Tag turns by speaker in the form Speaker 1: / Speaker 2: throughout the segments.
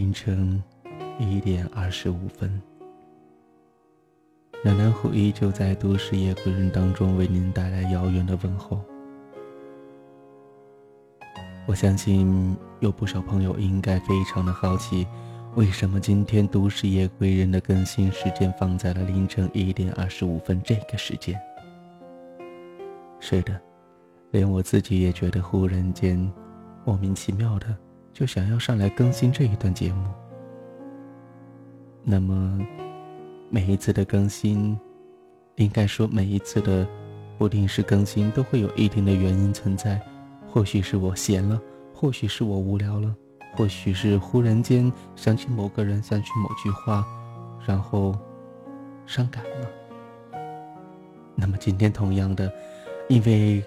Speaker 1: 凌晨一点二十五分。南南虎依旧在都市夜归人当中为您带来遥远的问候。我相信有不少朋友应该非常的好奇，为什么今天都市夜归人的更新时间放在了凌晨一点二十五分这个时间？是的，连我自己也觉得忽然间莫名其妙的就想要上来更新这一段节目。那么，每一次的更新，应该说每一次的不定时更新都会有一定的原因存在。或许是我闲了，或许是我无聊了，或许是忽然间想起某个人，想起某句话，然后伤感了。那么今天同样的，因为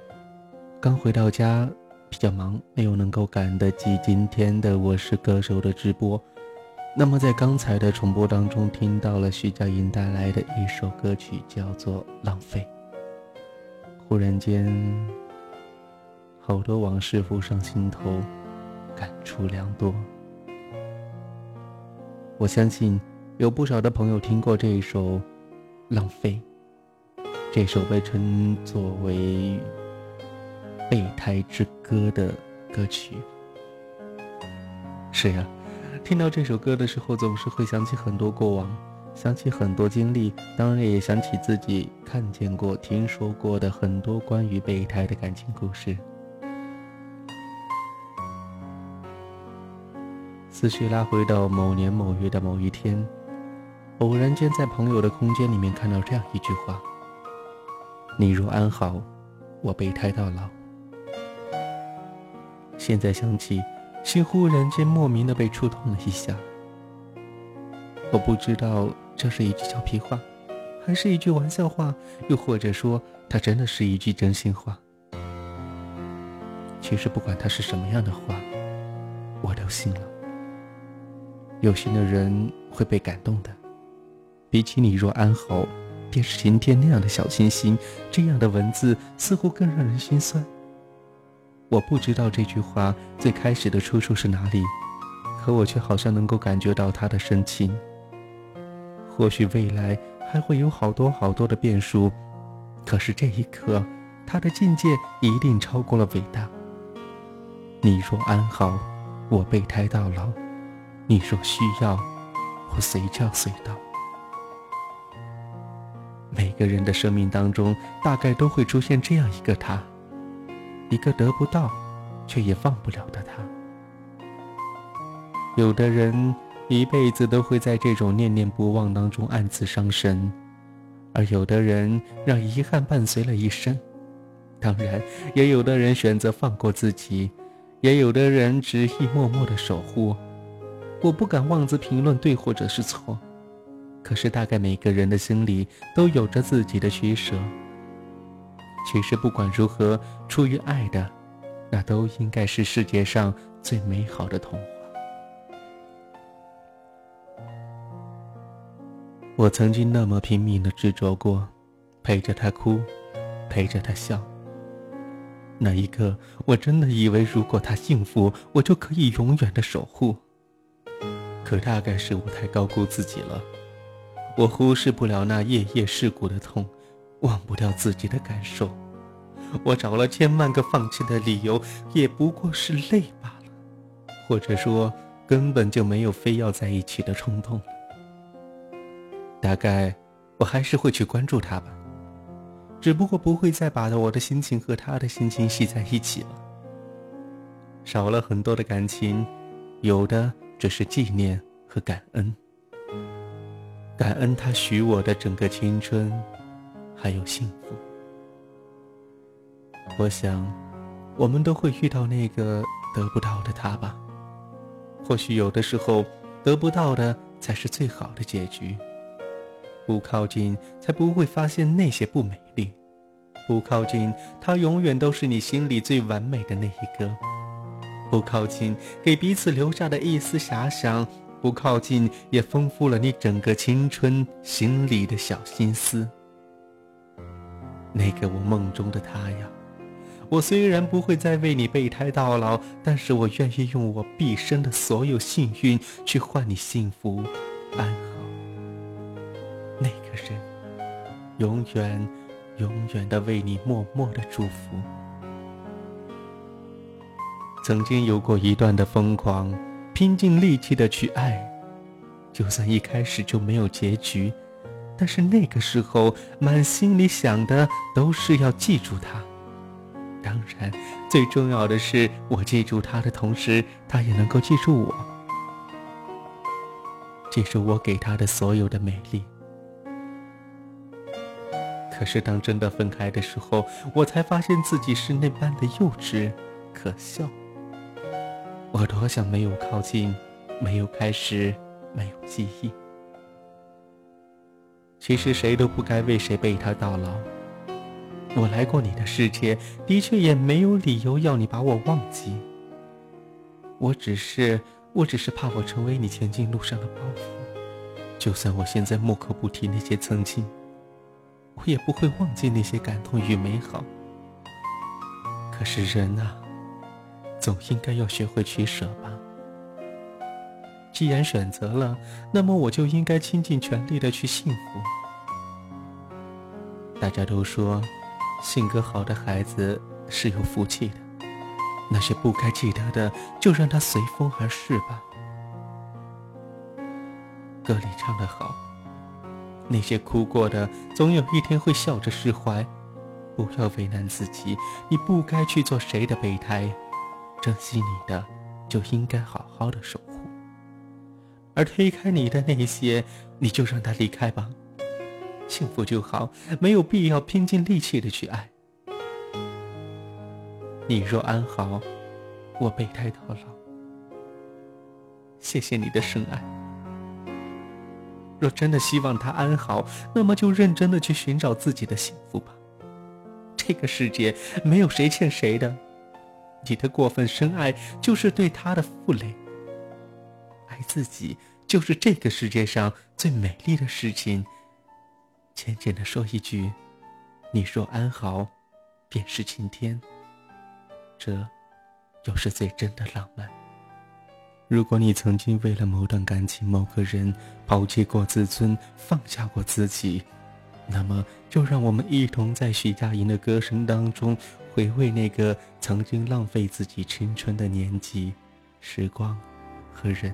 Speaker 1: 刚回到家比较忙，没有能够赶得及今天的《我是歌手》的直播。那么在刚才的重播当中，听到了徐佳莹带来的一首歌曲，叫做《浪费》。忽然间。好多往事浮上心头，感触良多。我相信有不少的朋友听过这一首《浪费》，这首被称作为“备胎之歌”的歌曲。是呀，听到这首歌的时候，总是会想起很多过往，想起很多经历，当然也想起自己看见过、听说过的很多关于备胎的感情故事。思绪拉回到某年某月的某一天，偶然间在朋友的空间里面看到这样一句话：“你若安好，我备胎到老。”现在想起，心忽然间莫名的被触痛了一下。我不知道这是一句俏皮话，还是一句玩笑话，又或者说它真的是一句真心话。其实不管它是什么样的话，我都信了。有心的人会被感动的，比起“你若安好，便是晴天”那样的小清新，这样的文字似乎更让人心酸。我不知道这句话最开始的出处是哪里，可我却好像能够感觉到他的深情。或许未来还会有好多好多的变数，可是这一刻，他的境界一定超过了伟大。你若安好，我备胎到老。你若需要，我随叫随到。每个人的生命当中，大概都会出现这样一个他，一个得不到，却也放不了的他。有的人一辈子都会在这种念念不忘当中暗自伤神，而有的人让遗憾伴随了一生。当然，也有的人选择放过自己，也有的人执意默默的守护。我不敢妄自评论对或者是错，可是大概每个人的心里都有着自己的取舍。其实不管如何，出于爱的，那都应该是世界上最美好的童话。我曾经那么拼命的执着过，陪着他哭，陪着他笑。那一刻，我真的以为如果他幸福，我就可以永远的守护。可大概是我太高估自己了，我忽视不了那夜夜噬骨的痛，忘不掉自己的感受。我找了千万个放弃的理由，也不过是累罢了，或者说根本就没有非要在一起的冲动。大概我还是会去关注他吧，只不过不会再把我的心情和他的心情系在一起了。少了很多的感情，有的。只是纪念和感恩，感恩他许我的整个青春，还有幸福。我想，我们都会遇到那个得不到的他吧。或许有的时候，得不到的才是最好的结局。不靠近，才不会发现那些不美丽；不靠近，他永远都是你心里最完美的那一个。不靠近，给彼此留下的一丝遐想；不靠近，也丰富了你整个青春心里的小心思。那个我梦中的他呀，我虽然不会再为你备胎到老，但是我愿意用我毕生的所有幸运去换你幸福安好。那个人，永远、永远的为你默默的祝福。曾经有过一段的疯狂，拼尽力气的去爱，就算一开始就没有结局，但是那个时候满心里想的都是要记住他。当然，最重要的是，我记住他的同时，他也能够记住我，记住我给他的所有的美丽。可是，当真的分开的时候，我才发现自己是那般的幼稚、可笑。我多想没有靠近，没有开始，没有记忆。其实，谁都不该为谁背他到老。我来过你的世界，的确也没有理由要你把我忘记。我只是，我只是怕我成为你前进路上的包袱。就算我现在莫可不提那些曾经，我也不会忘记那些感动与美好。可是人啊，总应该要学会取舍吧。既然选择了，那么我就应该倾尽全力的去幸福。大家都说。性格好的孩子是有福气的，那些不该记得的，就让它随风而逝吧。歌里唱得好，那些哭过的，总有一天会笑着释怀。不要为难自己，你不该去做谁的备胎，珍惜你的，就应该好好的守护。而推开你的那些，你就让他离开吧。幸福就好，没有必要拼尽力气的去爱。你若安好，我备胎到老。谢谢你的深爱。若真的希望他安好，那么就认真的去寻找自己的幸福吧。这个世界没有谁欠谁的，你的过分深爱就是对他的负累。自己就是这个世界上最美丽的事情。浅浅的说一句：“你若安好，便是晴天。”这，又是最真的浪漫。如果你曾经为了某段感情、某个人抛弃过自尊、放下过自己，那么就让我们一同在徐佳莹的歌声当中，回味那个曾经浪费自己青春的年纪、时光和人。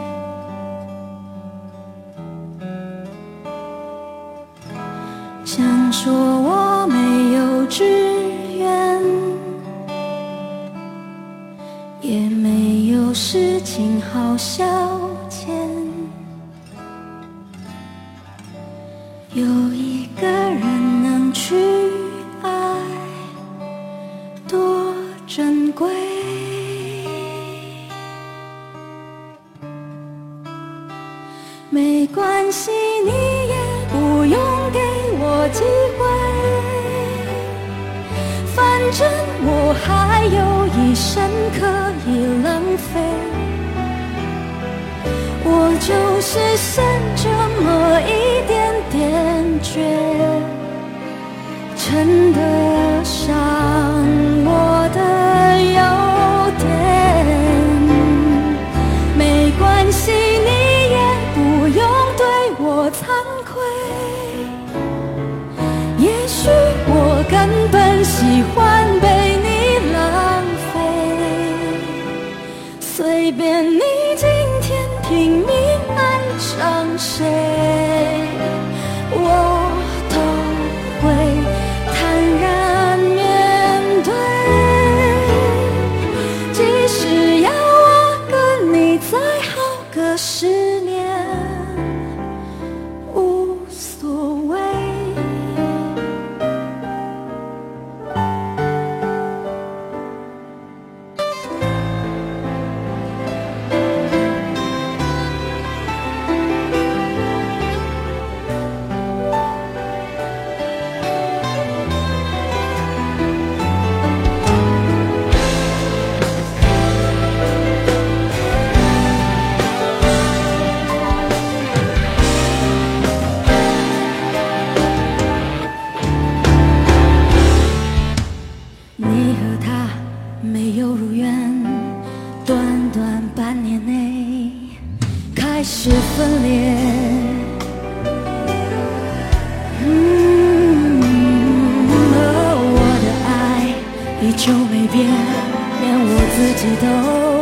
Speaker 2: 好消遣，有一个人能去爱，多珍贵。没关系，你也不用给我机会，反正我还有一生可以浪费。我就是剩这么一点点倔，称得上我的优点。没关系，你也不用对我惭愧。也许我根本喜欢谁？开始分裂。嗯。我的爱依旧没变，连我自己都。